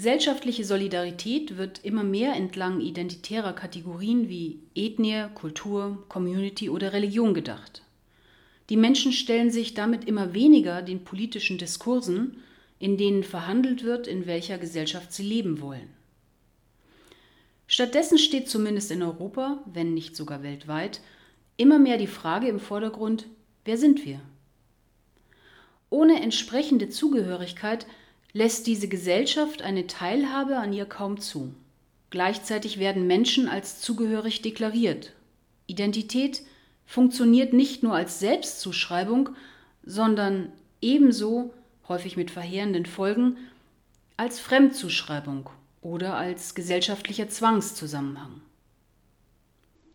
Gesellschaftliche Solidarität wird immer mehr entlang identitärer Kategorien wie Ethnie, Kultur, Community oder Religion gedacht. Die Menschen stellen sich damit immer weniger den politischen Diskursen, in denen verhandelt wird, in welcher Gesellschaft sie leben wollen. Stattdessen steht zumindest in Europa, wenn nicht sogar weltweit, immer mehr die Frage im Vordergrund, wer sind wir? Ohne entsprechende Zugehörigkeit lässt diese Gesellschaft eine Teilhabe an ihr kaum zu. Gleichzeitig werden Menschen als zugehörig deklariert. Identität funktioniert nicht nur als Selbstzuschreibung, sondern ebenso, häufig mit verheerenden Folgen, als Fremdzuschreibung oder als gesellschaftlicher Zwangszusammenhang.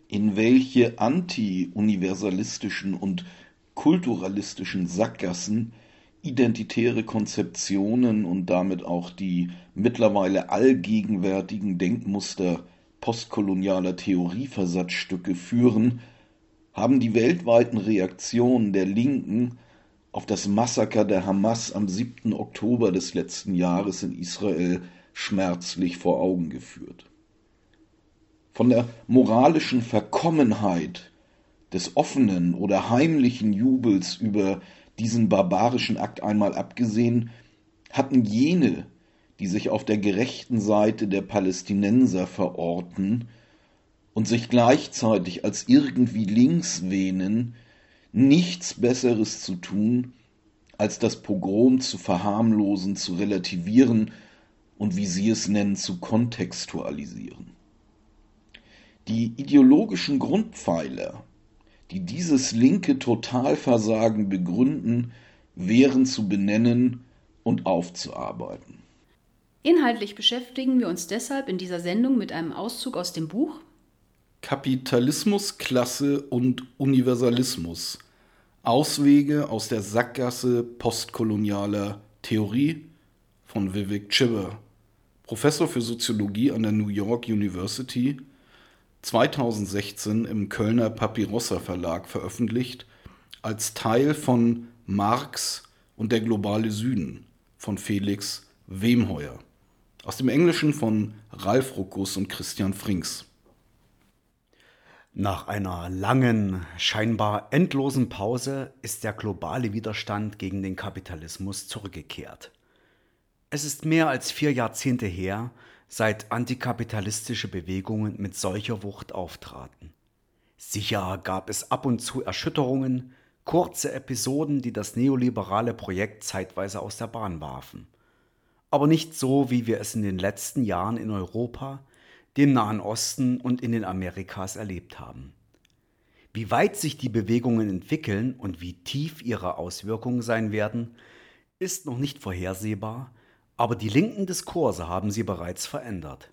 In welche anti-universalistischen und kulturalistischen Sackgassen identitäre Konzeptionen und damit auch die mittlerweile allgegenwärtigen Denkmuster postkolonialer Theorieversatzstücke führen, haben die weltweiten Reaktionen der Linken auf das Massaker der Hamas am 7. Oktober des letzten Jahres in Israel schmerzlich vor Augen geführt. Von der moralischen Verkommenheit des offenen oder heimlichen Jubels über diesen barbarischen Akt einmal abgesehen, hatten jene, die sich auf der gerechten Seite der Palästinenser verorten und sich gleichzeitig als irgendwie links wähnen, nichts Besseres zu tun, als das Pogrom zu verharmlosen, zu relativieren und wie sie es nennen, zu kontextualisieren. Die ideologischen Grundpfeiler die dieses linke Totalversagen begründen, wären zu benennen und aufzuarbeiten. Inhaltlich beschäftigen wir uns deshalb in dieser Sendung mit einem Auszug aus dem Buch Kapitalismus, Klasse und Universalismus. Auswege aus der Sackgasse postkolonialer Theorie von Vivek Chibber, Professor für Soziologie an der New York University 2016 im Kölner Papyrossa Verlag veröffentlicht als Teil von Marx und der globale Süden von Felix Wemheuer. Aus dem Englischen von Ralf Ruckus und Christian Frings. Nach einer langen, scheinbar endlosen Pause ist der globale Widerstand gegen den Kapitalismus zurückgekehrt. Es ist mehr als vier Jahrzehnte her, seit antikapitalistische Bewegungen mit solcher Wucht auftraten. Sicher gab es ab und zu Erschütterungen, kurze Episoden, die das neoliberale Projekt zeitweise aus der Bahn warfen. Aber nicht so, wie wir es in den letzten Jahren in Europa, dem Nahen Osten und in den Amerikas erlebt haben. Wie weit sich die Bewegungen entwickeln und wie tief ihre Auswirkungen sein werden, ist noch nicht vorhersehbar, aber die linken Diskurse haben sie bereits verändert.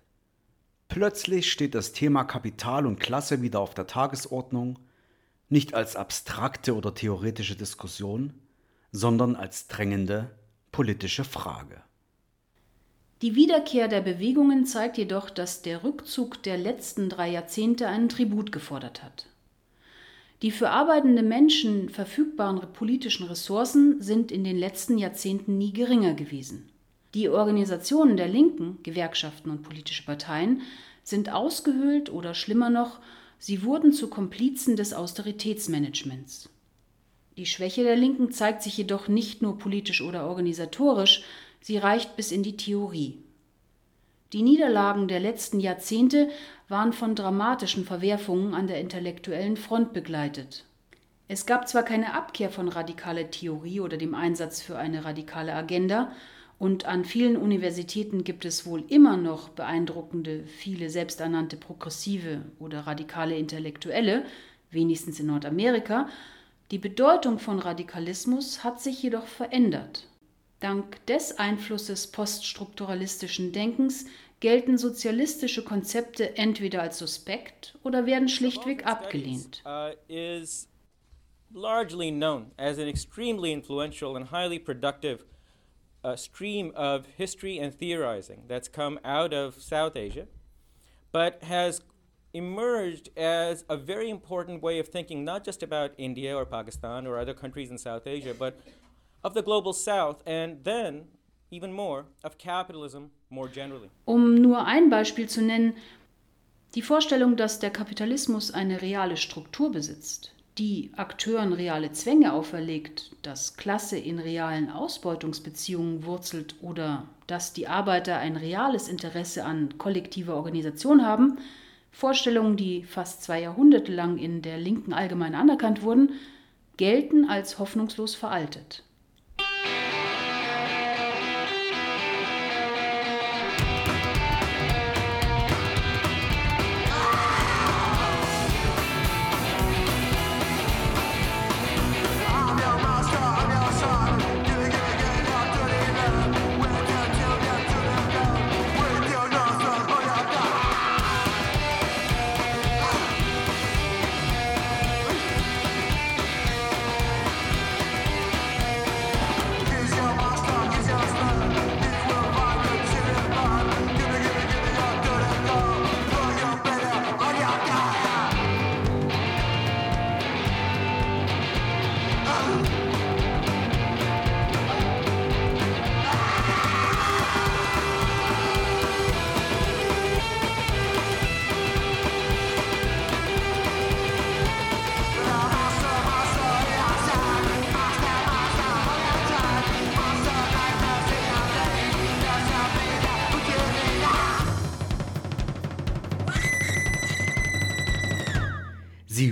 Plötzlich steht das Thema Kapital und Klasse wieder auf der Tagesordnung, nicht als abstrakte oder theoretische Diskussion, sondern als drängende politische Frage. Die Wiederkehr der Bewegungen zeigt jedoch, dass der Rückzug der letzten drei Jahrzehnte einen Tribut gefordert hat. Die für arbeitende Menschen verfügbaren politischen Ressourcen sind in den letzten Jahrzehnten nie geringer gewesen. Die Organisationen der Linken, Gewerkschaften und politische Parteien sind ausgehöhlt oder schlimmer noch, sie wurden zu Komplizen des Austeritätsmanagements. Die Schwäche der Linken zeigt sich jedoch nicht nur politisch oder organisatorisch, sie reicht bis in die Theorie. Die Niederlagen der letzten Jahrzehnte waren von dramatischen Verwerfungen an der intellektuellen Front begleitet. Es gab zwar keine Abkehr von radikaler Theorie oder dem Einsatz für eine radikale Agenda, und an vielen Universitäten gibt es wohl immer noch beeindruckende, viele selbsternannte progressive oder radikale Intellektuelle, wenigstens in Nordamerika. Die Bedeutung von Radikalismus hat sich jedoch verändert. Dank des Einflusses poststrukturalistischen Denkens gelten sozialistische Konzepte entweder als suspekt oder werden schlichtweg abgelehnt. Uh, largely known as an extremely influential and highly productive a stream of history and theorizing that's come out of South Asia, but has emerged as a very important way of thinking, not just about India or Pakistan or other countries in South Asia, but of the global South, and then even more of capitalism more generally. Um nur ein Beispiel zu nennen, die Vorstellung, dass der Kapitalismus eine reale Struktur besitzt, die Akteuren reale Zwänge auferlegt, dass Klasse in realen Ausbeutungsbeziehungen wurzelt oder dass die Arbeiter ein reales Interesse an kollektiver Organisation haben, Vorstellungen, die fast zwei Jahrhunderte lang in der Linken allgemein anerkannt wurden, gelten als hoffnungslos veraltet.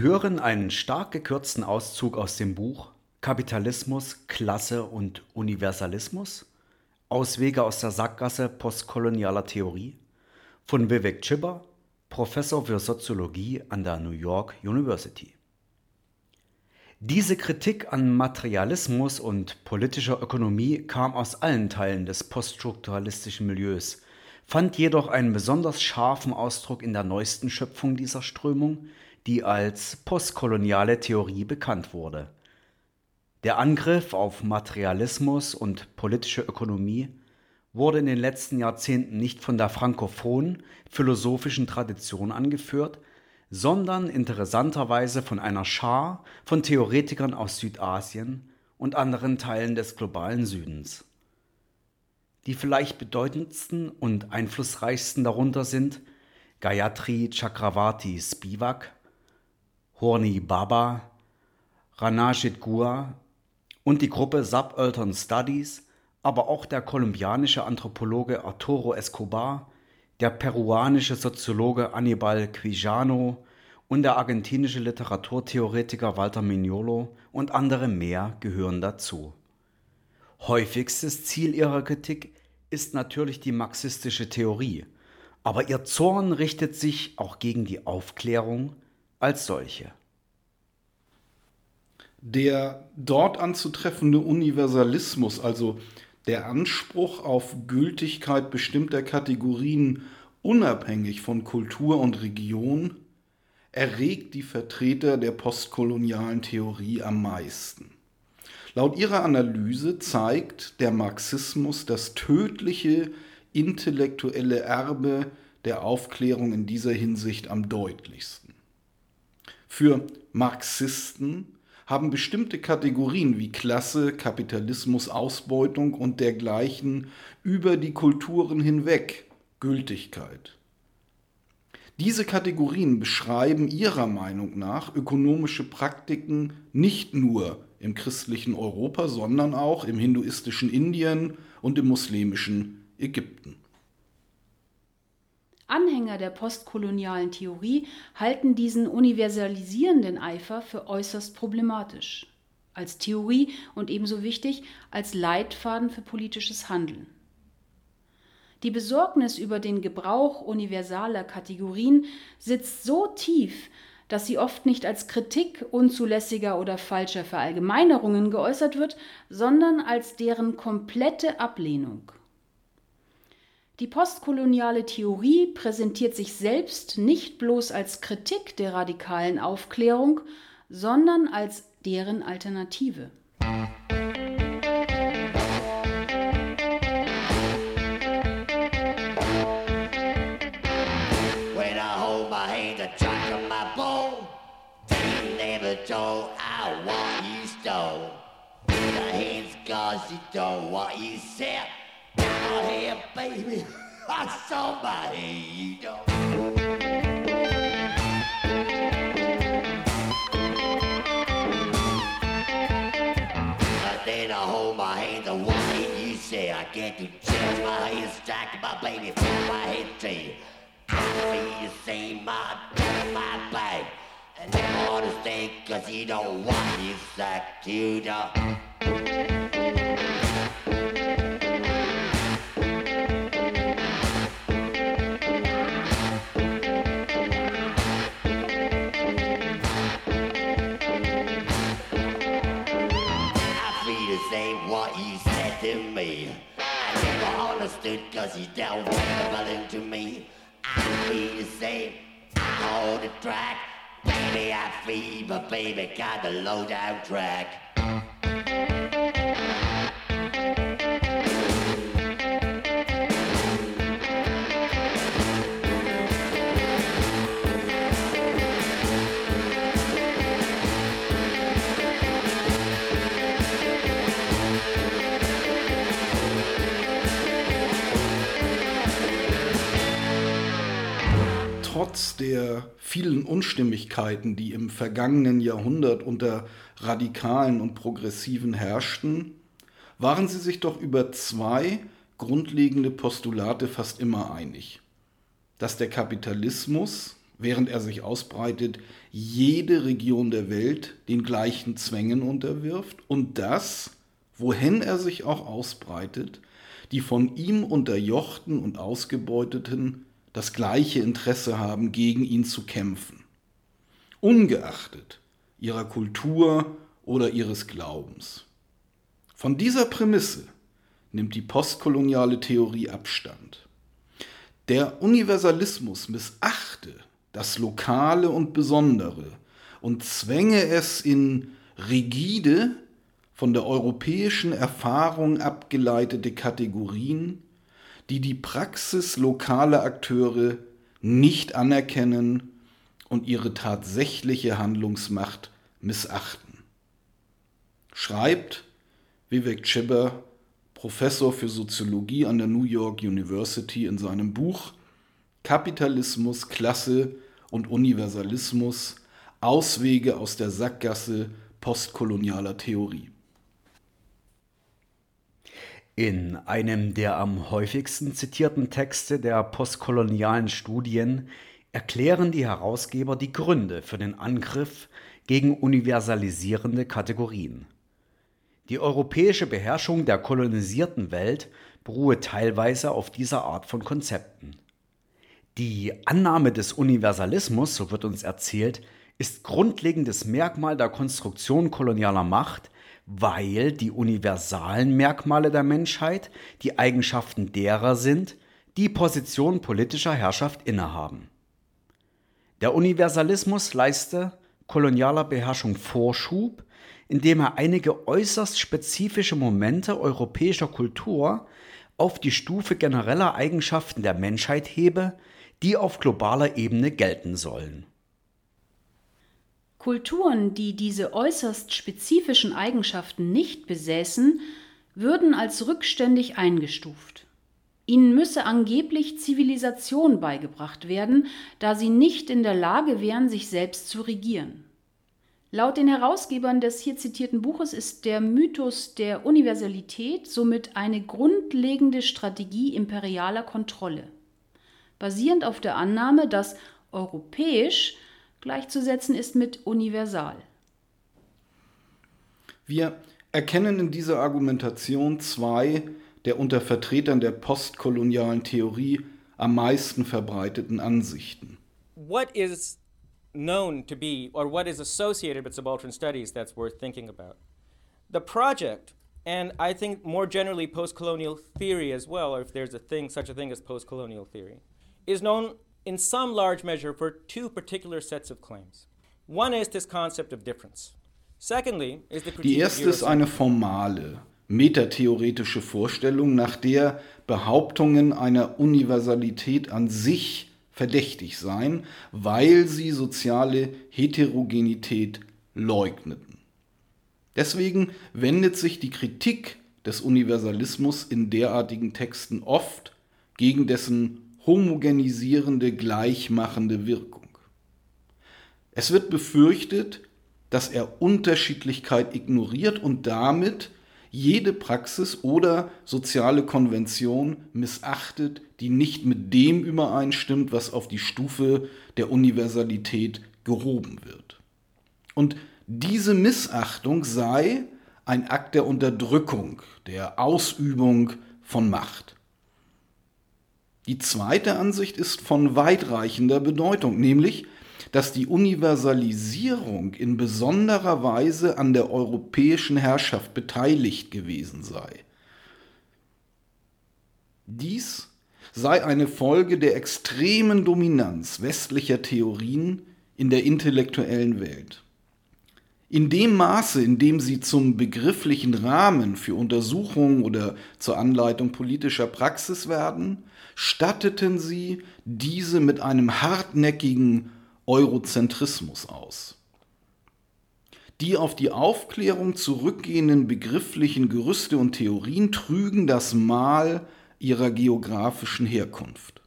Sie hören einen stark gekürzten Auszug aus dem Buch Kapitalismus, Klasse und Universalismus Auswege aus der Sackgasse postkolonialer Theorie von Vivek Chibber, Professor für Soziologie an der New York University. Diese Kritik an Materialismus und politischer Ökonomie kam aus allen Teilen des poststrukturalistischen Milieus, fand jedoch einen besonders scharfen Ausdruck in der neuesten Schöpfung dieser Strömung, die als postkoloniale Theorie bekannt wurde. Der Angriff auf Materialismus und politische Ökonomie wurde in den letzten Jahrzehnten nicht von der frankophonen philosophischen Tradition angeführt, sondern interessanterweise von einer Schar von Theoretikern aus Südasien und anderen Teilen des globalen Südens. Die vielleicht bedeutendsten und einflussreichsten darunter sind Gayatri Chakravarti Spivak, Horni Baba, Ranajit Gua und die Gruppe Subaltern Studies, aber auch der kolumbianische Anthropologe Arturo Escobar, der peruanische Soziologe Anibal Quijano und der argentinische Literaturtheoretiker Walter Mignolo und andere mehr gehören dazu. Häufigstes Ziel ihrer Kritik ist natürlich die marxistische Theorie, aber ihr Zorn richtet sich auch gegen die Aufklärung als solche. Der dort anzutreffende Universalismus, also der Anspruch auf Gültigkeit bestimmter Kategorien unabhängig von Kultur und Region, erregt die Vertreter der postkolonialen Theorie am meisten. Laut ihrer Analyse zeigt der Marxismus das tödliche intellektuelle Erbe der Aufklärung in dieser Hinsicht am deutlichsten. Für Marxisten haben bestimmte Kategorien wie Klasse, Kapitalismus, Ausbeutung und dergleichen über die Kulturen hinweg Gültigkeit. Diese Kategorien beschreiben ihrer Meinung nach ökonomische Praktiken nicht nur im christlichen Europa, sondern auch im hinduistischen Indien und im muslimischen Ägypten. Anhänger der postkolonialen Theorie halten diesen universalisierenden Eifer für äußerst problematisch, als Theorie und ebenso wichtig als Leitfaden für politisches Handeln. Die Besorgnis über den Gebrauch universaler Kategorien sitzt so tief, dass sie oft nicht als Kritik unzulässiger oder falscher Verallgemeinerungen geäußert wird, sondern als deren komplette Ablehnung. Die postkoloniale Theorie präsentiert sich selbst nicht bloß als Kritik der radikalen Aufklärung, sondern als deren Alternative. Cause you don't what you said out here, baby. I somebody you know. Then I hold my hands and one thing you say I get to change my hands stack my baby from my head to you. I see you see my back, my back, And you understand cause you don't want you sack to the understood cause you don't relevant to me. I feel the same, I hold the track. Baby, I but baby, got the low down track. Trotz der vielen Unstimmigkeiten, die im vergangenen Jahrhundert unter Radikalen und Progressiven herrschten, waren sie sich doch über zwei grundlegende Postulate fast immer einig. Dass der Kapitalismus, während er sich ausbreitet, jede Region der Welt den gleichen Zwängen unterwirft und dass, wohin er sich auch ausbreitet, die von ihm unterjochten und ausgebeuteten das gleiche Interesse haben, gegen ihn zu kämpfen, ungeachtet ihrer Kultur oder ihres Glaubens. Von dieser Prämisse nimmt die postkoloniale Theorie Abstand. Der Universalismus missachte das Lokale und Besondere und zwänge es in rigide, von der europäischen Erfahrung abgeleitete Kategorien, die die Praxis lokaler Akteure nicht anerkennen und ihre tatsächliche Handlungsmacht missachten. Schreibt Vivek Chibber, Professor für Soziologie an der New York University in seinem Buch Kapitalismus, Klasse und Universalismus Auswege aus der Sackgasse postkolonialer Theorie. In einem der am häufigsten zitierten Texte der postkolonialen Studien erklären die Herausgeber die Gründe für den Angriff gegen universalisierende Kategorien. Die europäische Beherrschung der kolonisierten Welt beruhe teilweise auf dieser Art von Konzepten. Die Annahme des Universalismus, so wird uns erzählt, ist grundlegendes Merkmal der Konstruktion kolonialer Macht, weil die universalen Merkmale der Menschheit die Eigenschaften derer sind, die Position politischer Herrschaft innehaben. Der Universalismus leiste kolonialer Beherrschung Vorschub, indem er einige äußerst spezifische Momente europäischer Kultur auf die Stufe genereller Eigenschaften der Menschheit hebe, die auf globaler Ebene gelten sollen. Kulturen, die diese äußerst spezifischen Eigenschaften nicht besäßen, würden als rückständig eingestuft. Ihnen müsse angeblich Zivilisation beigebracht werden, da sie nicht in der Lage wären, sich selbst zu regieren. Laut den Herausgebern des hier zitierten Buches ist der Mythos der Universalität somit eine grundlegende Strategie imperialer Kontrolle, basierend auf der Annahme, dass europäisch gleichzusetzen ist mit universal. Wir erkennen in dieser Argumentation zwei der unter Vertretern der postkolonialen Theorie am meisten verbreiteten Ansichten. what is known to be or what is associated with subaltern studies that's worth thinking about. The project, and I think more generally post colonial theory as well, or if there's a thing, such a thing as post colonial theory, is known in some large measure for two particular sets of claims. One is this concept of difference. Secondly, is the Die erste ist eine formale, metatheoretische Vorstellung, nach der Behauptungen einer Universalität an sich verdächtig seien, weil sie soziale Heterogenität leugneten. Deswegen wendet sich die Kritik des Universalismus in derartigen Texten oft gegen dessen homogenisierende, gleichmachende Wirkung. Es wird befürchtet, dass er Unterschiedlichkeit ignoriert und damit jede Praxis oder soziale Konvention missachtet, die nicht mit dem übereinstimmt, was auf die Stufe der Universalität gehoben wird. Und diese Missachtung sei ein Akt der Unterdrückung, der Ausübung von Macht. Die zweite Ansicht ist von weitreichender Bedeutung, nämlich, dass die Universalisierung in besonderer Weise an der europäischen Herrschaft beteiligt gewesen sei. Dies sei eine Folge der extremen Dominanz westlicher Theorien in der intellektuellen Welt. In dem Maße, in dem sie zum begrifflichen Rahmen für Untersuchungen oder zur Anleitung politischer Praxis werden, statteten sie diese mit einem hartnäckigen Eurozentrismus aus. Die auf die Aufklärung zurückgehenden begrifflichen Gerüste und Theorien trügen das Mal ihrer geografischen Herkunft.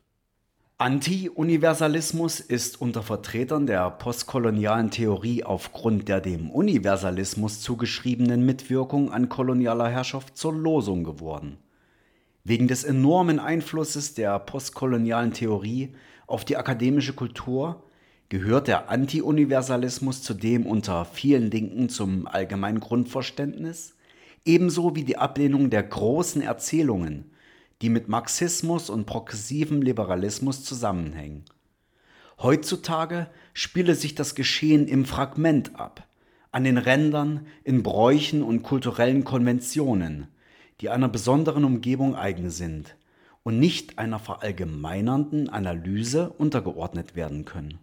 Anti-Universalismus ist unter Vertretern der postkolonialen Theorie aufgrund der dem Universalismus zugeschriebenen Mitwirkung an kolonialer Herrschaft zur Losung geworden. Wegen des enormen Einflusses der postkolonialen Theorie auf die akademische Kultur gehört der Anti-Universalismus zudem unter vielen Linken zum allgemeinen Grundverständnis, ebenso wie die Ablehnung der großen Erzählungen die mit Marxismus und progressivem Liberalismus zusammenhängen. Heutzutage spiele sich das Geschehen im Fragment ab, an den Rändern, in Bräuchen und kulturellen Konventionen, die einer besonderen Umgebung eigen sind und nicht einer verallgemeinernden Analyse untergeordnet werden können.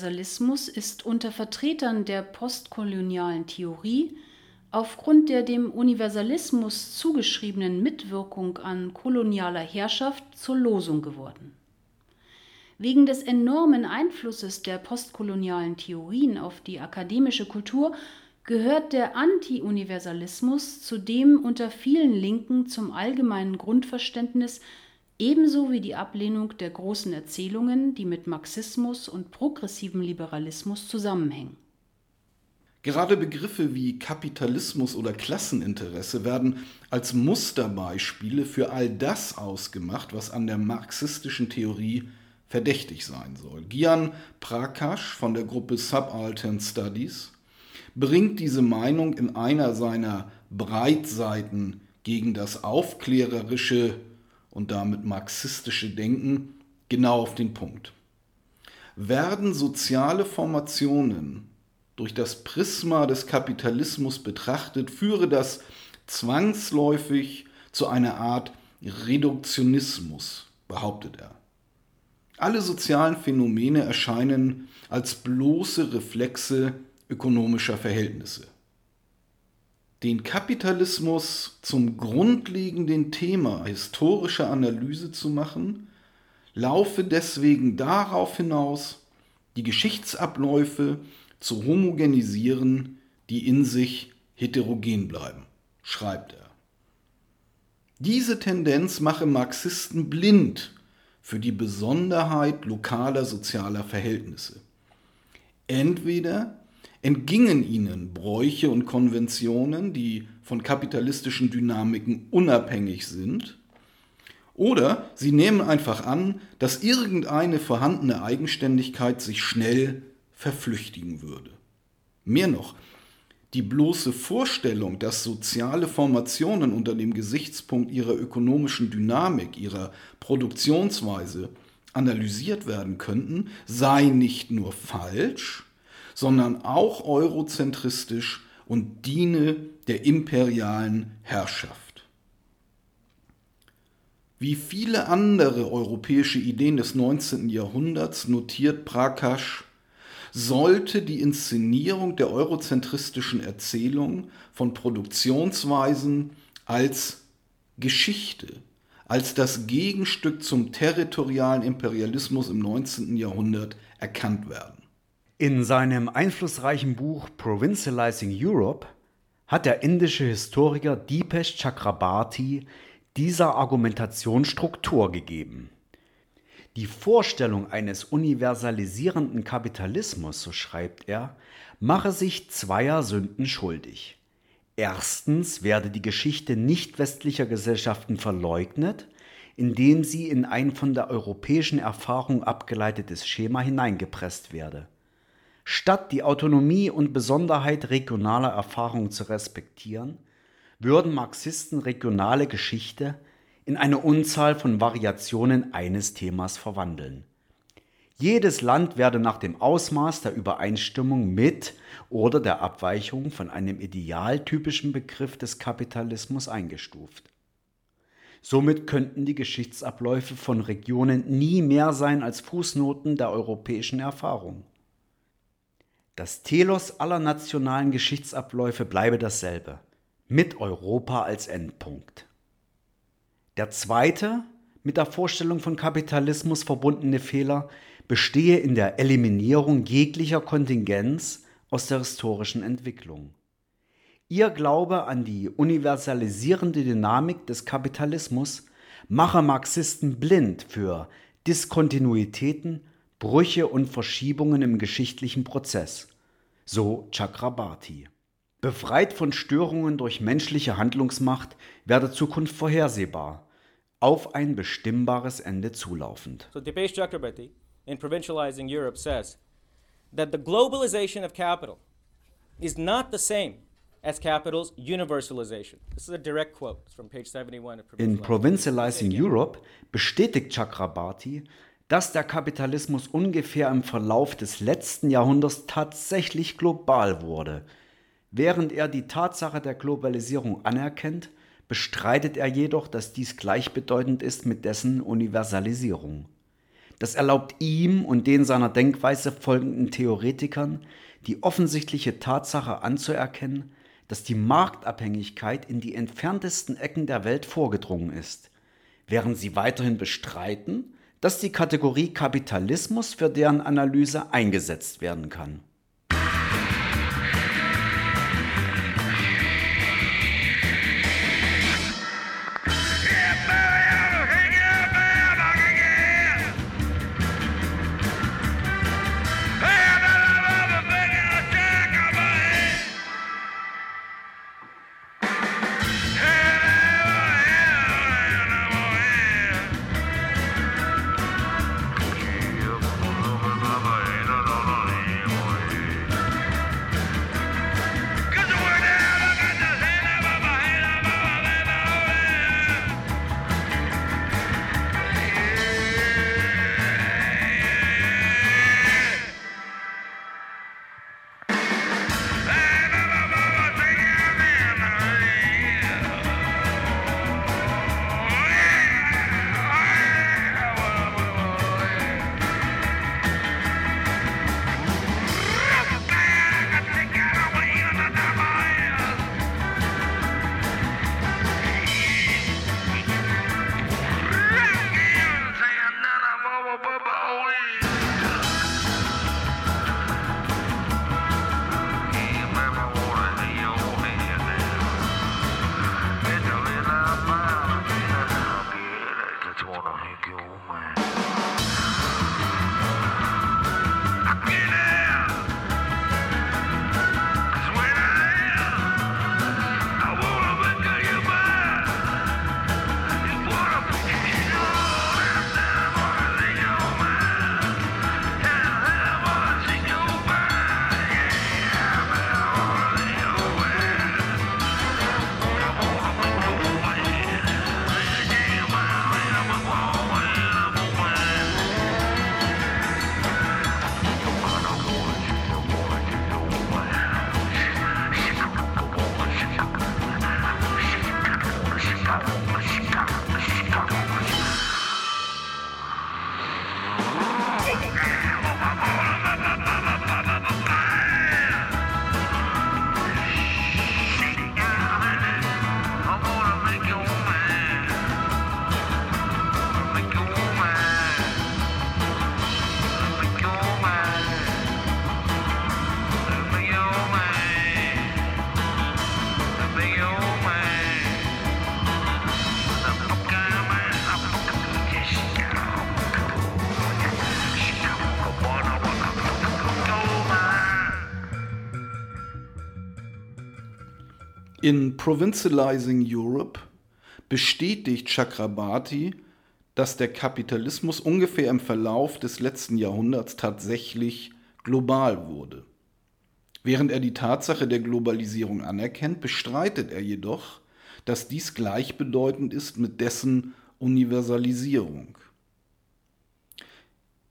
Universalismus ist unter Vertretern der postkolonialen Theorie aufgrund der dem Universalismus zugeschriebenen Mitwirkung an kolonialer Herrschaft zur Losung geworden. Wegen des enormen Einflusses der postkolonialen Theorien auf die akademische Kultur gehört der Anti-Universalismus zudem unter vielen Linken zum allgemeinen Grundverständnis ebenso wie die Ablehnung der großen Erzählungen, die mit Marxismus und progressivem Liberalismus zusammenhängen. Gerade Begriffe wie Kapitalismus oder Klasseninteresse werden als Musterbeispiele für all das ausgemacht, was an der marxistischen Theorie verdächtig sein soll. Gian Prakash von der Gruppe Subaltern Studies bringt diese Meinung in einer seiner Breitseiten gegen das aufklärerische und damit marxistische Denken genau auf den Punkt. Werden soziale Formationen durch das Prisma des Kapitalismus betrachtet, führe das zwangsläufig zu einer Art Reduktionismus, behauptet er. Alle sozialen Phänomene erscheinen als bloße Reflexe ökonomischer Verhältnisse. Den Kapitalismus zum grundlegenden Thema historischer Analyse zu machen, laufe deswegen darauf hinaus, die Geschichtsabläufe zu homogenisieren, die in sich heterogen bleiben, schreibt er. Diese Tendenz mache Marxisten blind für die Besonderheit lokaler sozialer Verhältnisse. Entweder entgingen ihnen Bräuche und Konventionen, die von kapitalistischen Dynamiken unabhängig sind, oder sie nehmen einfach an, dass irgendeine vorhandene Eigenständigkeit sich schnell verflüchtigen würde. Mehr noch, die bloße Vorstellung, dass soziale Formationen unter dem Gesichtspunkt ihrer ökonomischen Dynamik, ihrer Produktionsweise analysiert werden könnten, sei nicht nur falsch, sondern auch eurozentristisch und diene der imperialen Herrschaft. Wie viele andere europäische Ideen des 19. Jahrhunderts notiert Prakasch, sollte die Inszenierung der eurozentristischen Erzählung von Produktionsweisen als Geschichte, als das Gegenstück zum territorialen Imperialismus im 19. Jahrhundert erkannt werden. In seinem einflussreichen Buch Provincializing Europe hat der indische Historiker Dipesh Chakrabarti dieser Argumentation Struktur gegeben. Die Vorstellung eines universalisierenden Kapitalismus, so schreibt er, mache sich zweier Sünden schuldig. Erstens werde die Geschichte nicht westlicher Gesellschaften verleugnet, indem sie in ein von der europäischen Erfahrung abgeleitetes Schema hineingepresst werde. Statt die Autonomie und Besonderheit regionaler Erfahrungen zu respektieren, würden Marxisten regionale Geschichte in eine Unzahl von Variationen eines Themas verwandeln. Jedes Land werde nach dem Ausmaß der Übereinstimmung mit oder der Abweichung von einem idealtypischen Begriff des Kapitalismus eingestuft. Somit könnten die Geschichtsabläufe von Regionen nie mehr sein als Fußnoten der europäischen Erfahrung. Das Telos aller nationalen Geschichtsabläufe bleibe dasselbe, mit Europa als Endpunkt. Der zweite, mit der Vorstellung von Kapitalismus verbundene Fehler bestehe in der Eliminierung jeglicher Kontingenz aus der historischen Entwicklung. Ihr Glaube an die universalisierende Dynamik des Kapitalismus mache Marxisten blind für Diskontinuitäten, Brüche und Verschiebungen im geschichtlichen Prozess so Chakrabarti. Befreit von Störungen durch menschliche Handlungsmacht werde Zukunft vorhersehbar, auf ein bestimmbares Ende zulaufend. So Dipesh Chakrabarti in Provincializing Europe says that the globalization of capital is not the same as capital's universalization. This is a direct quote from page 71 of In Provincializing Europe bestätigt Chakrabarti, dass der Kapitalismus ungefähr im Verlauf des letzten Jahrhunderts tatsächlich global wurde. Während er die Tatsache der Globalisierung anerkennt, bestreitet er jedoch, dass dies gleichbedeutend ist mit dessen Universalisierung. Das erlaubt ihm und den seiner Denkweise folgenden Theoretikern die offensichtliche Tatsache anzuerkennen, dass die Marktabhängigkeit in die entferntesten Ecken der Welt vorgedrungen ist, während sie weiterhin bestreiten, dass die Kategorie Kapitalismus für deren Analyse eingesetzt werden kann. Provincializing Europe bestätigt Chakrabarti, dass der Kapitalismus ungefähr im Verlauf des letzten Jahrhunderts tatsächlich global wurde. Während er die Tatsache der Globalisierung anerkennt, bestreitet er jedoch, dass dies gleichbedeutend ist mit dessen Universalisierung.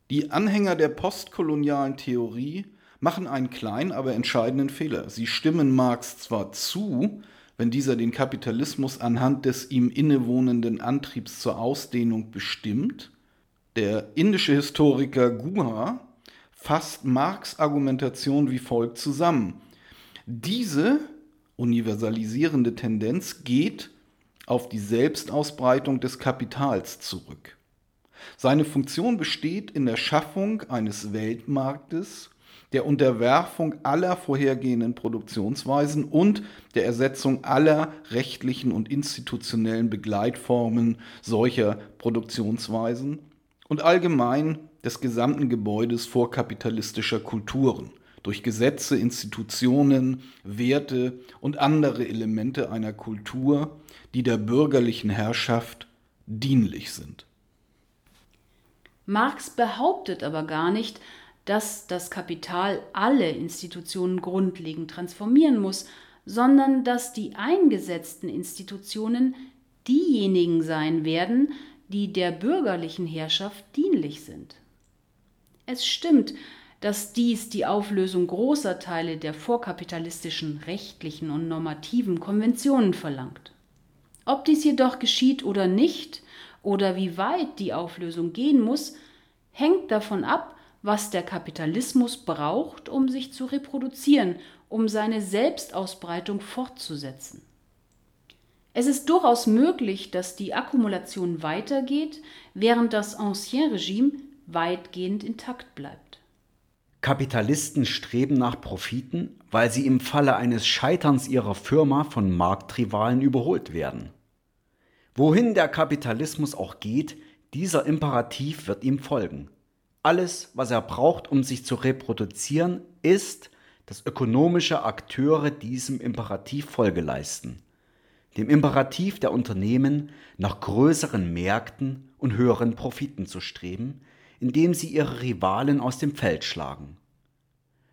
Die Anhänger der postkolonialen Theorie machen einen kleinen, aber entscheidenden Fehler. Sie stimmen Marx zwar zu, wenn dieser den Kapitalismus anhand des ihm innewohnenden Antriebs zur Ausdehnung bestimmt. Der indische Historiker Guha fasst Marx Argumentation wie folgt zusammen. Diese universalisierende Tendenz geht auf die Selbstausbreitung des Kapitals zurück. Seine Funktion besteht in der Schaffung eines Weltmarktes, der Unterwerfung aller vorhergehenden Produktionsweisen und der Ersetzung aller rechtlichen und institutionellen Begleitformen solcher Produktionsweisen und allgemein des gesamten Gebäudes vorkapitalistischer Kulturen durch Gesetze, Institutionen, Werte und andere Elemente einer Kultur, die der bürgerlichen Herrschaft dienlich sind. Marx behauptet aber gar nicht, dass das Kapital alle Institutionen grundlegend transformieren muss, sondern dass die eingesetzten Institutionen diejenigen sein werden, die der bürgerlichen Herrschaft dienlich sind. Es stimmt, dass dies die Auflösung großer Teile der vorkapitalistischen rechtlichen und normativen Konventionen verlangt. Ob dies jedoch geschieht oder nicht, oder wie weit die Auflösung gehen muss, hängt davon ab, was der Kapitalismus braucht, um sich zu reproduzieren, um seine Selbstausbreitung fortzusetzen. Es ist durchaus möglich, dass die Akkumulation weitergeht, während das Ancien Regime weitgehend intakt bleibt. Kapitalisten streben nach Profiten, weil sie im Falle eines Scheiterns ihrer Firma von Marktrivalen überholt werden. Wohin der Kapitalismus auch geht, dieser Imperativ wird ihm folgen. Alles, was er braucht, um sich zu reproduzieren, ist, dass ökonomische Akteure diesem Imperativ Folge leisten. Dem Imperativ der Unternehmen, nach größeren Märkten und höheren Profiten zu streben, indem sie ihre Rivalen aus dem Feld schlagen.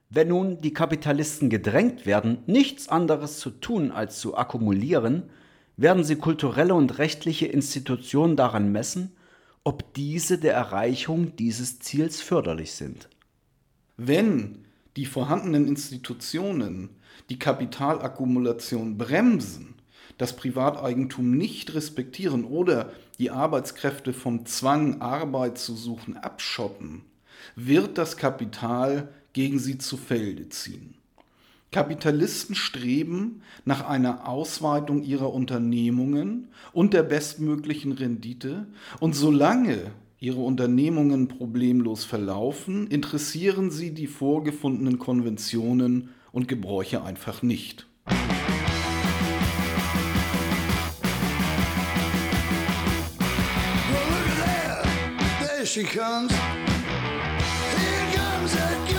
Wenn nun die Kapitalisten gedrängt werden, nichts anderes zu tun als zu akkumulieren, werden sie kulturelle und rechtliche Institutionen daran messen, ob diese der Erreichung dieses Ziels förderlich sind. Wenn die vorhandenen Institutionen die Kapitalakkumulation bremsen, das Privateigentum nicht respektieren oder die Arbeitskräfte vom Zwang, Arbeit zu suchen, abschotten, wird das Kapital gegen sie zu Felde ziehen. Kapitalisten streben nach einer Ausweitung ihrer Unternehmungen und der bestmöglichen Rendite und solange ihre Unternehmungen problemlos verlaufen, interessieren sie die vorgefundenen Konventionen und Gebräuche einfach nicht. Well, at there she comes. Here comes that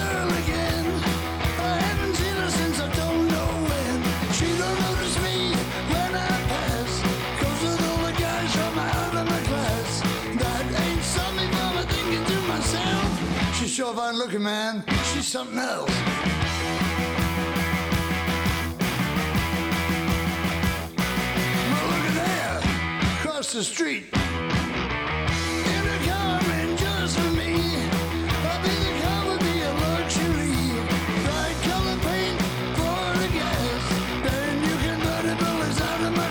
Sure fine looking, man. She's something else. Well, look at there, across the street. In a car just for me. I think car would be a luxury. Bright color paint for the gas. Out of my.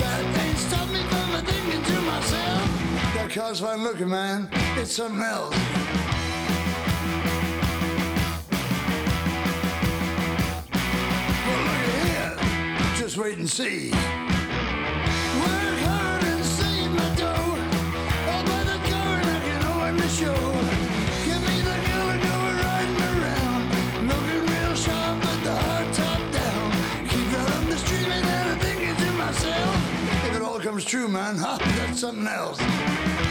That ain't stopped me from thinking to myself. That car's fine looking, man. It's something else. Wait and see. Hard and buy the show. Give me the riding around. Looking real sharp with the down. Keep on the and I'm to myself. If it all comes true, man, huh? That's something else.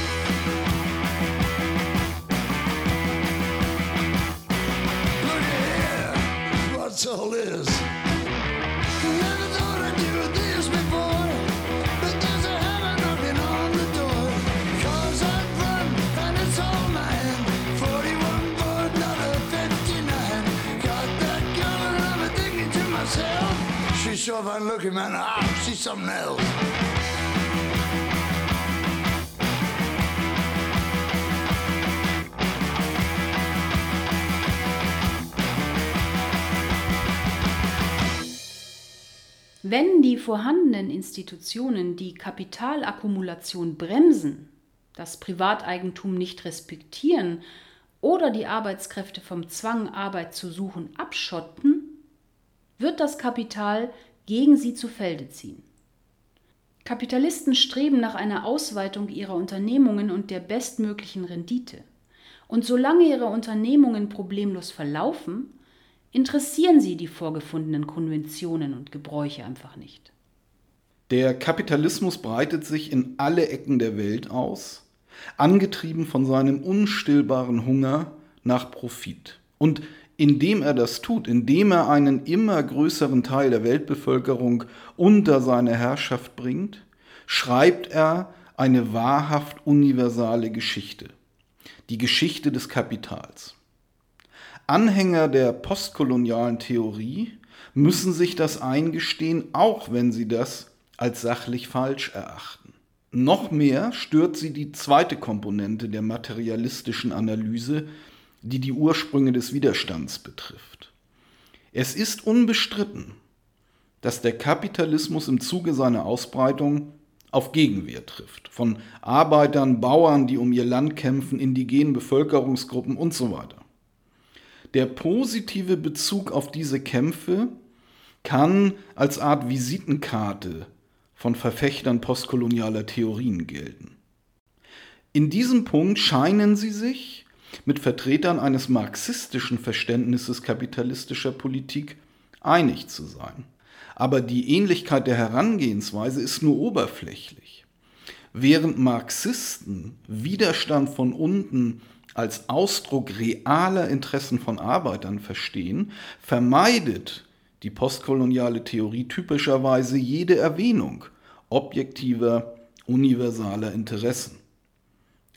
Fine looking, man. Ah, she's something else. Wenn die vorhandenen Institutionen die Kapitalakkumulation bremsen, das Privateigentum nicht respektieren oder die Arbeitskräfte vom Zwang, Arbeit zu suchen, abschotten, wird das Kapital gegen sie zu Felde ziehen. Kapitalisten streben nach einer Ausweitung ihrer Unternehmungen und der bestmöglichen Rendite. Und solange ihre Unternehmungen problemlos verlaufen, interessieren sie die vorgefundenen Konventionen und Gebräuche einfach nicht. Der Kapitalismus breitet sich in alle Ecken der Welt aus, angetrieben von seinem unstillbaren Hunger nach Profit. Und indem er das tut, indem er einen immer größeren Teil der Weltbevölkerung unter seine Herrschaft bringt, schreibt er eine wahrhaft universale Geschichte, die Geschichte des Kapitals. Anhänger der postkolonialen Theorie müssen sich das eingestehen, auch wenn sie das als sachlich falsch erachten. Noch mehr stört sie die zweite Komponente der materialistischen Analyse, die die Ursprünge des Widerstands betrifft. Es ist unbestritten, dass der Kapitalismus im Zuge seiner Ausbreitung auf Gegenwehr trifft. Von Arbeitern, Bauern, die um ihr Land kämpfen, indigenen Bevölkerungsgruppen und so weiter. Der positive Bezug auf diese Kämpfe kann als Art Visitenkarte von Verfechtern postkolonialer Theorien gelten. In diesem Punkt scheinen sie sich mit Vertretern eines marxistischen Verständnisses kapitalistischer Politik einig zu sein. Aber die Ähnlichkeit der Herangehensweise ist nur oberflächlich. Während Marxisten Widerstand von unten als Ausdruck realer Interessen von Arbeitern verstehen, vermeidet die postkoloniale Theorie typischerweise jede Erwähnung objektiver, universaler Interessen.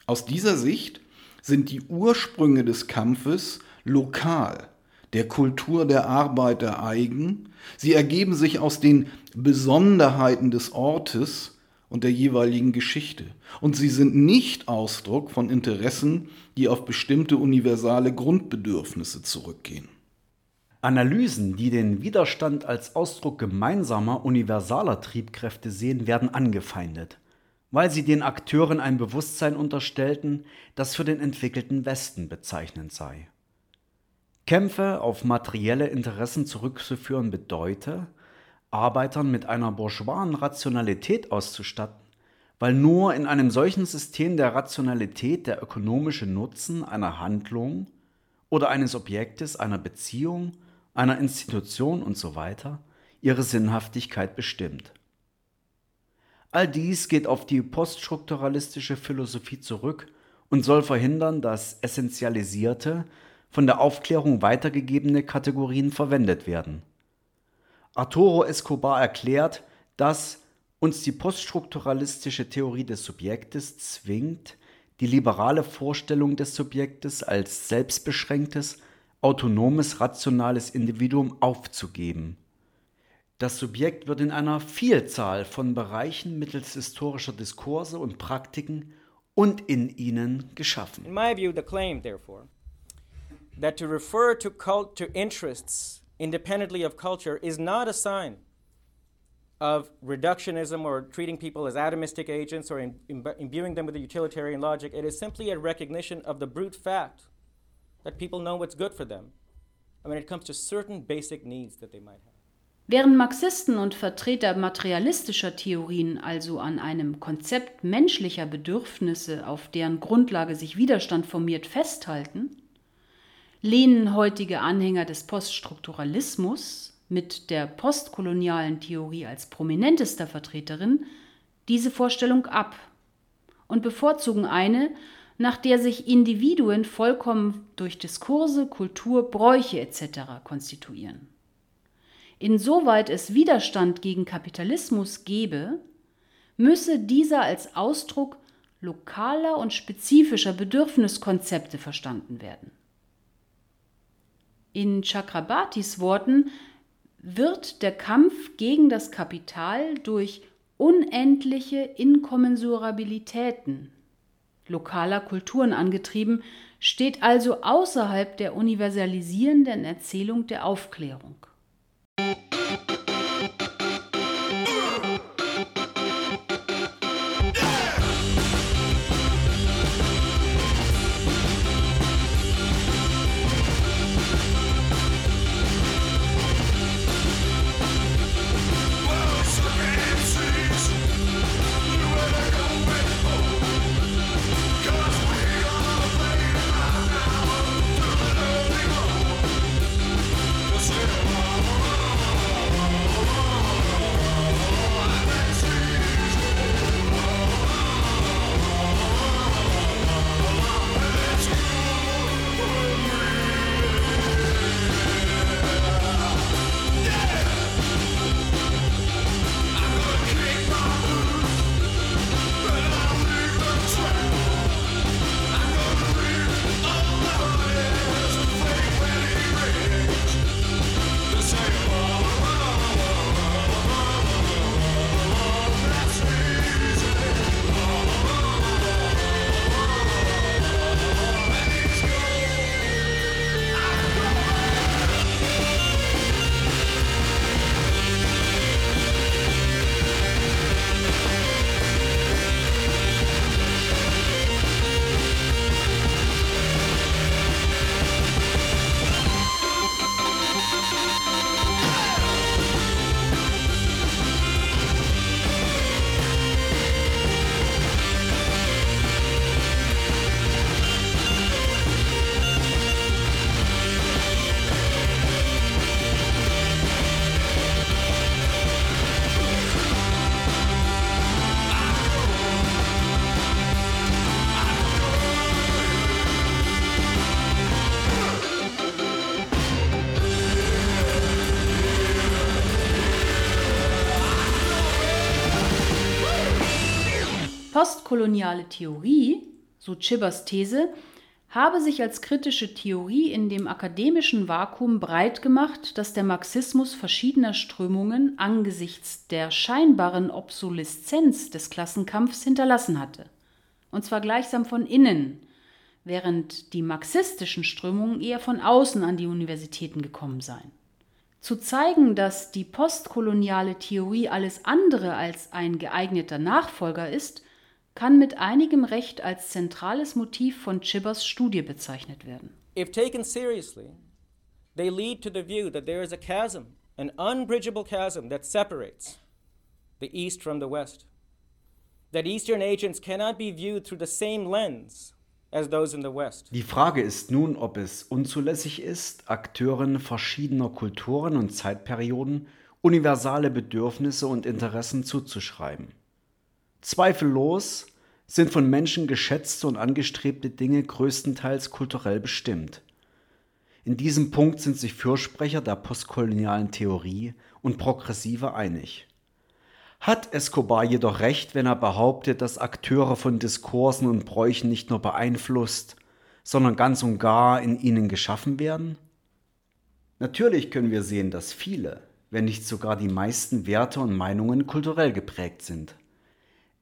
Aus dieser Sicht sind die Ursprünge des Kampfes lokal, der Kultur der Arbeiter eigen, sie ergeben sich aus den Besonderheiten des Ortes und der jeweiligen Geschichte. Und sie sind nicht Ausdruck von Interessen, die auf bestimmte universale Grundbedürfnisse zurückgehen. Analysen, die den Widerstand als Ausdruck gemeinsamer, universaler Triebkräfte sehen, werden angefeindet, weil sie den Akteuren ein Bewusstsein unterstellten, das für den entwickelten Westen bezeichnend sei. Kämpfe auf materielle Interessen zurückzuführen bedeute, Arbeitern mit einer bourgeoisen Rationalität auszustatten, weil nur in einem solchen System der Rationalität der ökonomische Nutzen einer Handlung oder eines Objektes, einer Beziehung, einer Institution usw. So ihre Sinnhaftigkeit bestimmt. All dies geht auf die poststrukturalistische Philosophie zurück und soll verhindern, dass essentialisierte, von der Aufklärung weitergegebene Kategorien verwendet werden. Arturo Escobar erklärt, dass uns die poststrukturalistische Theorie des Subjektes zwingt, die liberale Vorstellung des Subjektes als selbstbeschränktes, autonomes, rationales Individuum aufzugeben. Das Subjekt wird in einer Vielzahl von Bereichen mittels historischer Diskurse und Praktiken und in ihnen geschaffen. In my view, the claim, therefore, that to refer to cult to interests independently of culture is not a sign of reductionism or treating people as atomistic agents or im- imbu- imbuing them with a utilitarian logic. It is simply a recognition of the brute fact that people know what's good for them. When it comes to certain basic needs that they might have. Während Marxisten und Vertreter materialistischer Theorien also an einem Konzept menschlicher Bedürfnisse, auf deren Grundlage sich Widerstand formiert, festhalten, lehnen heutige Anhänger des Poststrukturalismus mit der postkolonialen Theorie als prominentester Vertreterin diese Vorstellung ab und bevorzugen eine, nach der sich Individuen vollkommen durch Diskurse, Kultur, Bräuche etc. konstituieren. Insoweit es Widerstand gegen Kapitalismus gebe, müsse dieser als Ausdruck lokaler und spezifischer Bedürfniskonzepte verstanden werden. In Chakrabartis Worten wird der Kampf gegen das Kapital durch unendliche Inkommensurabilitäten lokaler Kulturen angetrieben, steht also außerhalb der universalisierenden Erzählung der Aufklärung. Postkoloniale Theorie, so Chibbers These, habe sich als kritische Theorie in dem akademischen Vakuum breit gemacht, das der Marxismus verschiedener Strömungen angesichts der scheinbaren Obsoleszenz des Klassenkampfs hinterlassen hatte. Und zwar gleichsam von innen, während die marxistischen Strömungen eher von außen an die Universitäten gekommen seien. Zu zeigen, dass die postkoloniale Theorie alles andere als ein geeigneter Nachfolger ist, kann mit einigem Recht als zentrales Motiv von Chibbers Studie bezeichnet werden. If taken seriously, they lead to the view that there is a chasm, an unbridgeable chasm that separates the East from the West. That Eastern agents cannot be viewed through the same lens as those in the West. Die Frage ist nun, ob es unzulässig ist, Akteuren verschiedener Kulturen und Zeitperioden universale Bedürfnisse und Interessen zuzuschreiben. Zweifellos sind von Menschen geschätzte und angestrebte Dinge größtenteils kulturell bestimmt. In diesem Punkt sind sich Fürsprecher der postkolonialen Theorie und Progressive einig. Hat Escobar jedoch recht, wenn er behauptet, dass Akteure von Diskursen und Bräuchen nicht nur beeinflusst, sondern ganz und gar in ihnen geschaffen werden? Natürlich können wir sehen, dass viele, wenn nicht sogar die meisten Werte und Meinungen kulturell geprägt sind.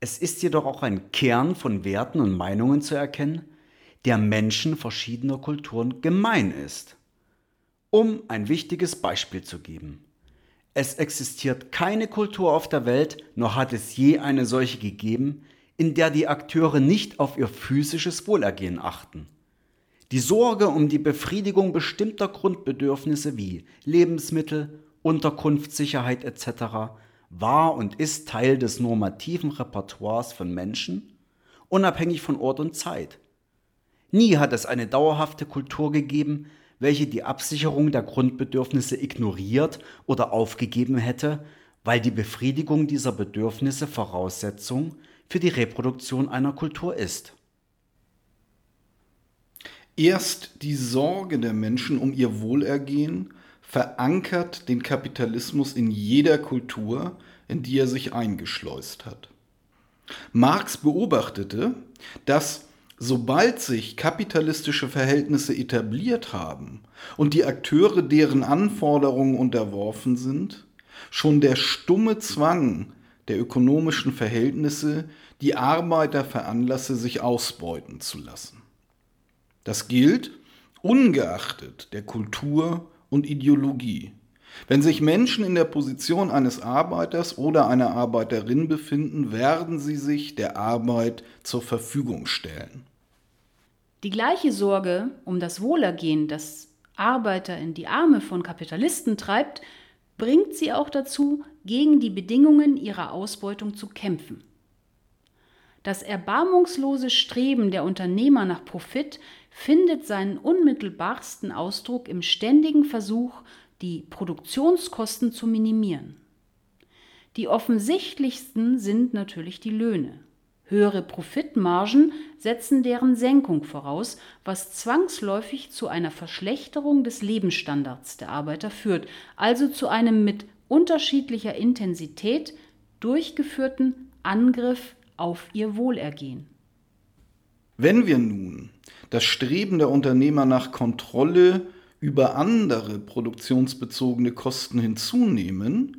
Es ist jedoch auch ein Kern von Werten und Meinungen zu erkennen, der Menschen verschiedener Kulturen gemein ist. Um ein wichtiges Beispiel zu geben. Es existiert keine Kultur auf der Welt, noch hat es je eine solche gegeben, in der die Akteure nicht auf ihr physisches Wohlergehen achten. Die Sorge um die Befriedigung bestimmter Grundbedürfnisse wie Lebensmittel, Unterkunft, Sicherheit etc war und ist Teil des normativen Repertoires von Menschen, unabhängig von Ort und Zeit. Nie hat es eine dauerhafte Kultur gegeben, welche die Absicherung der Grundbedürfnisse ignoriert oder aufgegeben hätte, weil die Befriedigung dieser Bedürfnisse Voraussetzung für die Reproduktion einer Kultur ist. Erst die Sorge der Menschen um ihr Wohlergehen verankert den Kapitalismus in jeder Kultur, in die er sich eingeschleust hat. Marx beobachtete, dass sobald sich kapitalistische Verhältnisse etabliert haben und die Akteure deren Anforderungen unterworfen sind, schon der stumme Zwang der ökonomischen Verhältnisse die Arbeiter veranlasse, sich ausbeuten zu lassen. Das gilt ungeachtet der Kultur und Ideologie. Wenn sich Menschen in der Position eines Arbeiters oder einer Arbeiterin befinden, werden sie sich der Arbeit zur Verfügung stellen. Die gleiche Sorge um das Wohlergehen, das Arbeiter in die Arme von Kapitalisten treibt, bringt sie auch dazu, gegen die Bedingungen ihrer Ausbeutung zu kämpfen. Das erbarmungslose Streben der Unternehmer nach Profit findet seinen unmittelbarsten Ausdruck im ständigen Versuch, die Produktionskosten zu minimieren. Die offensichtlichsten sind natürlich die Löhne. Höhere Profitmargen setzen deren Senkung voraus, was zwangsläufig zu einer Verschlechterung des Lebensstandards der Arbeiter führt, also zu einem mit unterschiedlicher Intensität durchgeführten Angriff auf ihr Wohlergehen. Wenn wir nun das Streben der Unternehmer nach Kontrolle über andere produktionsbezogene Kosten hinzunehmen,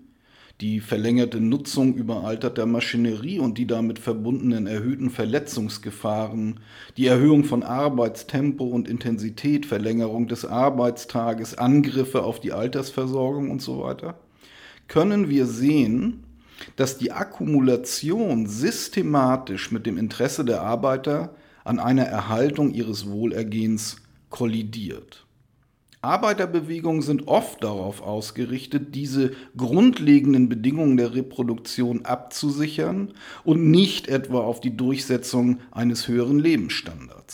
die verlängerte Nutzung überalterter Maschinerie und die damit verbundenen erhöhten Verletzungsgefahren, die Erhöhung von Arbeitstempo und Intensität, Verlängerung des Arbeitstages, Angriffe auf die Altersversorgung und so weiter, können wir sehen, dass die Akkumulation systematisch mit dem Interesse der Arbeiter an einer Erhaltung ihres Wohlergehens kollidiert. Arbeiterbewegungen sind oft darauf ausgerichtet, diese grundlegenden Bedingungen der Reproduktion abzusichern und nicht etwa auf die Durchsetzung eines höheren Lebensstandards.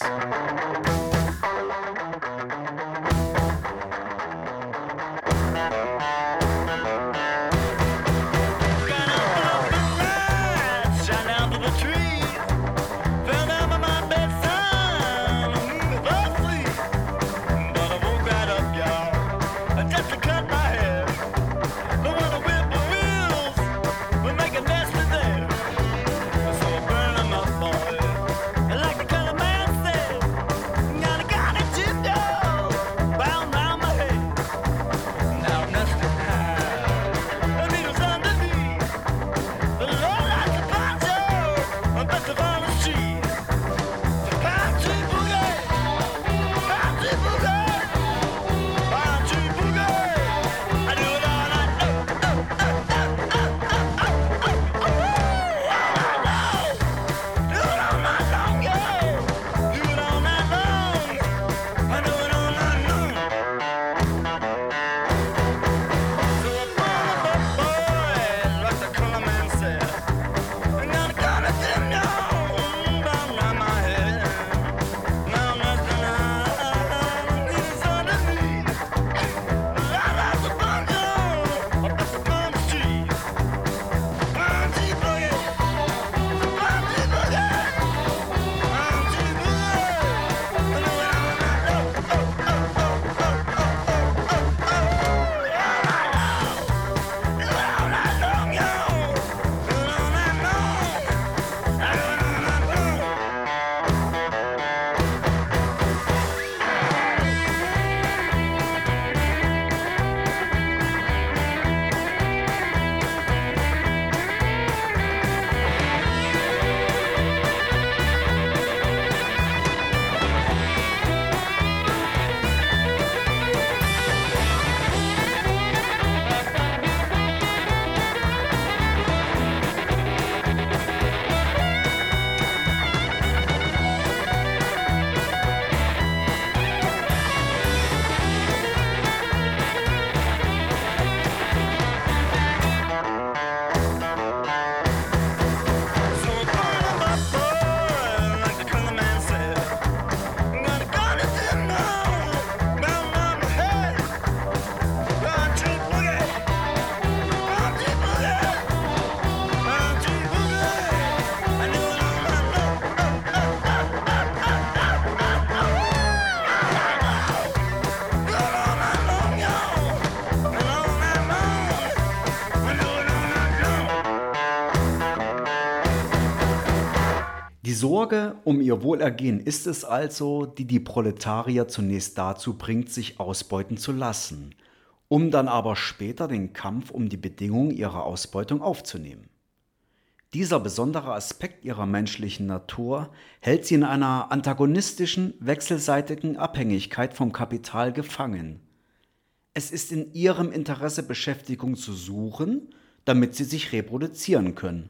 Sorge um ihr Wohlergehen ist es also, die die Proletarier zunächst dazu bringt, sich ausbeuten zu lassen, um dann aber später den Kampf um die Bedingungen ihrer Ausbeutung aufzunehmen. Dieser besondere Aspekt ihrer menschlichen Natur hält sie in einer antagonistischen, wechselseitigen Abhängigkeit vom Kapital gefangen. Es ist in ihrem Interesse, Beschäftigung zu suchen, damit sie sich reproduzieren können.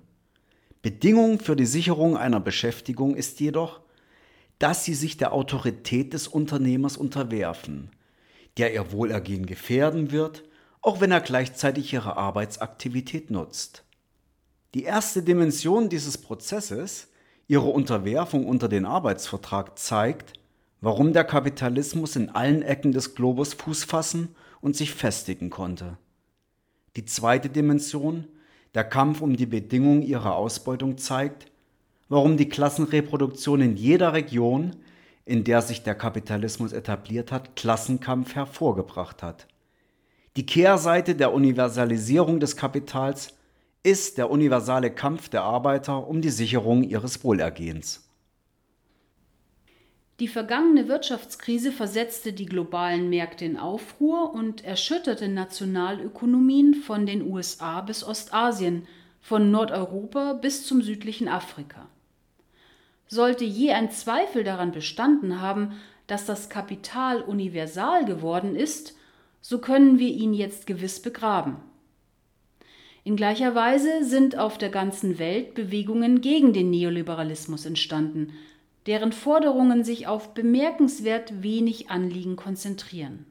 Bedingung für die Sicherung einer Beschäftigung ist jedoch, dass sie sich der Autorität des Unternehmers unterwerfen, der ihr Wohlergehen gefährden wird, auch wenn er gleichzeitig ihre Arbeitsaktivität nutzt. Die erste Dimension dieses Prozesses, ihre Unterwerfung unter den Arbeitsvertrag, zeigt, warum der Kapitalismus in allen Ecken des Globus Fuß fassen und sich festigen konnte. Die zweite Dimension, der Kampf um die Bedingungen ihrer Ausbeutung, zeigt, warum die Klassenreproduktion in jeder Region, in der sich der Kapitalismus etabliert hat, Klassenkampf hervorgebracht hat. Die Kehrseite der Universalisierung des Kapitals ist der universale Kampf der Arbeiter um die Sicherung ihres Wohlergehens. Die vergangene Wirtschaftskrise versetzte die globalen Märkte in Aufruhr und erschütterte Nationalökonomien von den USA bis Ostasien, von Nordeuropa bis zum südlichen Afrika. Sollte je ein Zweifel daran bestanden haben, dass das Kapital universal geworden ist, so können wir ihn jetzt gewiss begraben. In gleicher Weise sind auf der ganzen Welt Bewegungen gegen den Neoliberalismus entstanden, deren Forderungen sich auf bemerkenswert wenig Anliegen konzentrieren.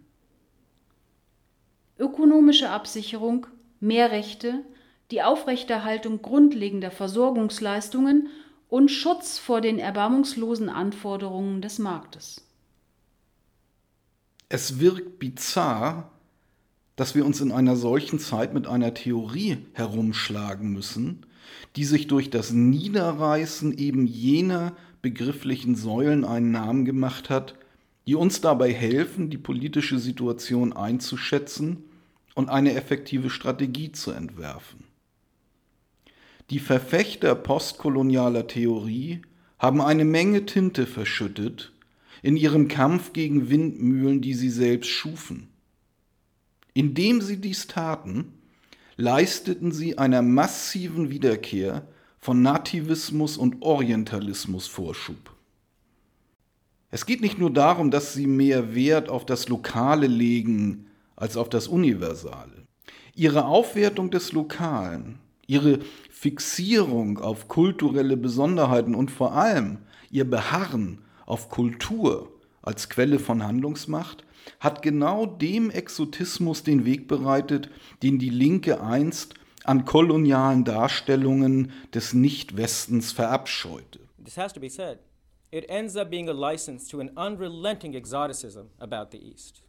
Ökonomische Absicherung, mehr Rechte, die Aufrechterhaltung grundlegender Versorgungsleistungen und Schutz vor den erbarmungslosen Anforderungen des Marktes. Es wirkt bizarr, dass wir uns in einer solchen Zeit mit einer Theorie herumschlagen müssen, die sich durch das Niederreißen eben jener begrifflichen Säulen einen Namen gemacht hat, die uns dabei helfen, die politische Situation einzuschätzen und eine effektive Strategie zu entwerfen. Die Verfechter postkolonialer Theorie haben eine Menge Tinte verschüttet in ihrem Kampf gegen Windmühlen, die sie selbst schufen. Indem sie dies taten, leisteten sie einer massiven Wiederkehr von Nativismus und Orientalismus Vorschub. Es geht nicht nur darum, dass sie mehr Wert auf das Lokale legen als auf das Universale. Ihre Aufwertung des Lokalen, ihre Fixierung auf kulturelle Besonderheiten und vor allem ihr Beharren auf Kultur als Quelle von Handlungsmacht hat genau dem Exotismus den Weg bereitet, den die Linke einst an kolonialen Darstellungen des Nicht-Westens verabscheute. This has to be said. It ends up being a license to an unrelenting exoticism about the East,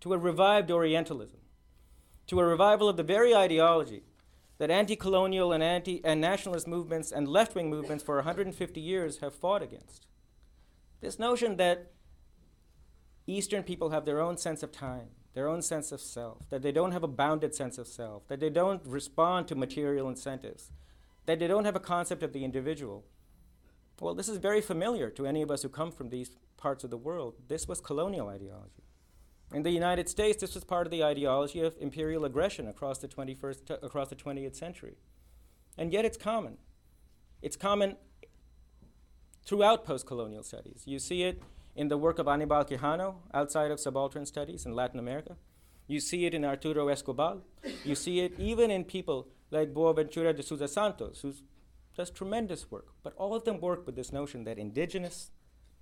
to a revived Orientalism, to a revival of the very ideology that anti colonial and, anti- and nationalist movements and left wing movements for 150 years have fought against. This notion that Eastern people have their own sense of time, their own sense of self, that they don't have a bounded sense of self, that they don't respond to material incentives, that they don't have a concept of the individual. Well, this is very familiar to any of us who come from these parts of the world. This was colonial ideology. In the United States, this was part of the ideology of imperial aggression across the 21st, t- across the 20th century. And yet it's common. It's common throughout post colonial studies. You see it in the work of Anibal Quijano outside of subaltern studies in Latin America. You see it in Arturo Escobar. You see it even in people like Boaventura de Souza Santos, who does tremendous work. But all of them work with this notion that indigenous,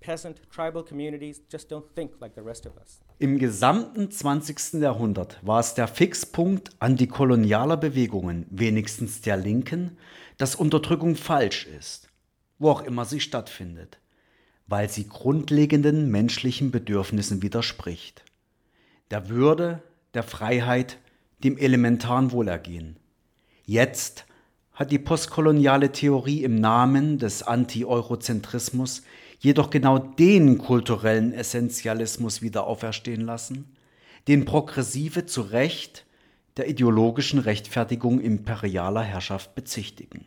peasant, tribal communities just don't think like the rest of us. Im gesamten 20. Jahrhundert war es der Fixpunkt antikolonialer Bewegungen, wenigstens der Linken, dass Unterdrückung falsch ist, wo auch immer sie stattfindet, weil sie grundlegenden menschlichen Bedürfnissen widerspricht. Der Würde, der Freiheit, dem elementaren Wohlergehen. Jetzt hat die postkoloniale Theorie im Namen des Anti-Eurozentrismus jedoch genau den kulturellen Essentialismus wieder auferstehen lassen, den Progressive zu Recht der ideologischen Rechtfertigung imperialer Herrschaft bezichtigen.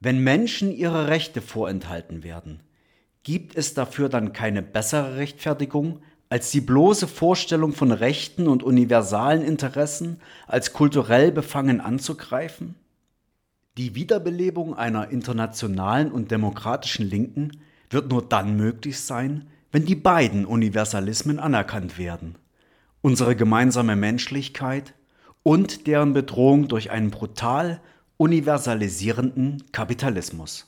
Wenn Menschen ihre Rechte vorenthalten werden, gibt es dafür dann keine bessere Rechtfertigung, als die bloße Vorstellung von Rechten und universalen Interessen als kulturell befangen anzugreifen? Die Wiederbelebung einer internationalen und demokratischen Linken wird nur dann möglich sein, wenn die beiden Universalismen anerkannt werden. Unsere gemeinsame Menschlichkeit und deren Bedrohung durch einen brutal universalisierenden Kapitalismus.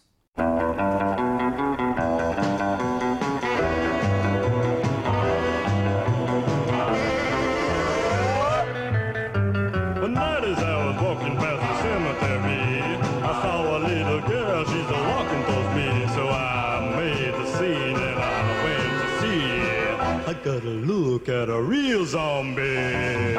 Got a look at a real zombie.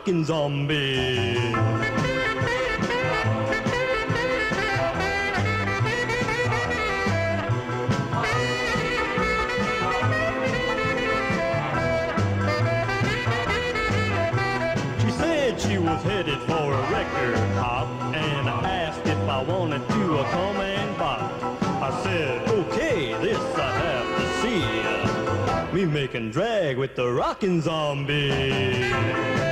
Rockin' zombie. She said she was headed for a record hop and I asked if I wanted to come and bop. I said, okay, this I have to see. Me making drag with the rockin' zombie.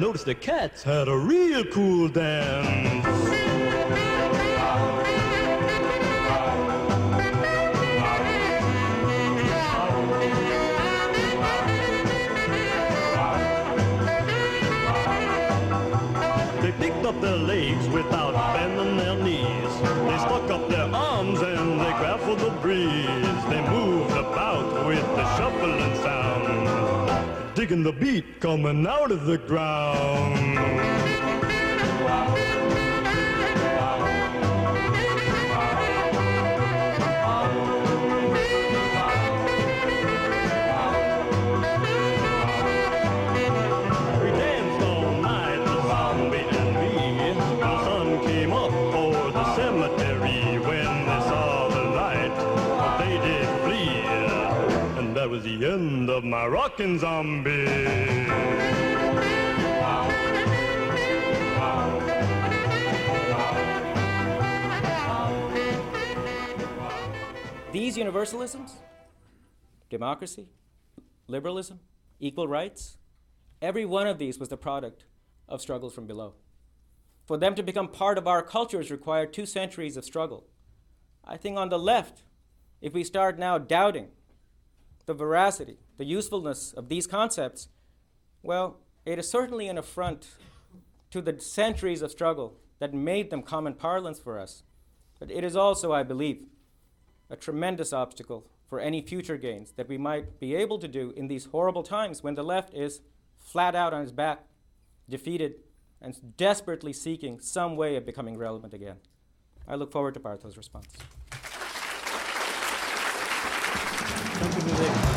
Noticed the cats had a real cool dance. Digging the beat coming out of the ground. Zombie. These universalisms, democracy, liberalism, equal rights, every one of these was the product of struggles from below. For them to become part of our cultures required two centuries of struggle. I think on the left, if we start now doubting the veracity, the usefulness of these concepts, well, it is certainly an affront to the centuries of struggle that made them common parlance for us. But it is also, I believe, a tremendous obstacle for any future gains that we might be able to do in these horrible times when the left is flat out on its back, defeated, and desperately seeking some way of becoming relevant again. I look forward to Barthel's response. Thank you.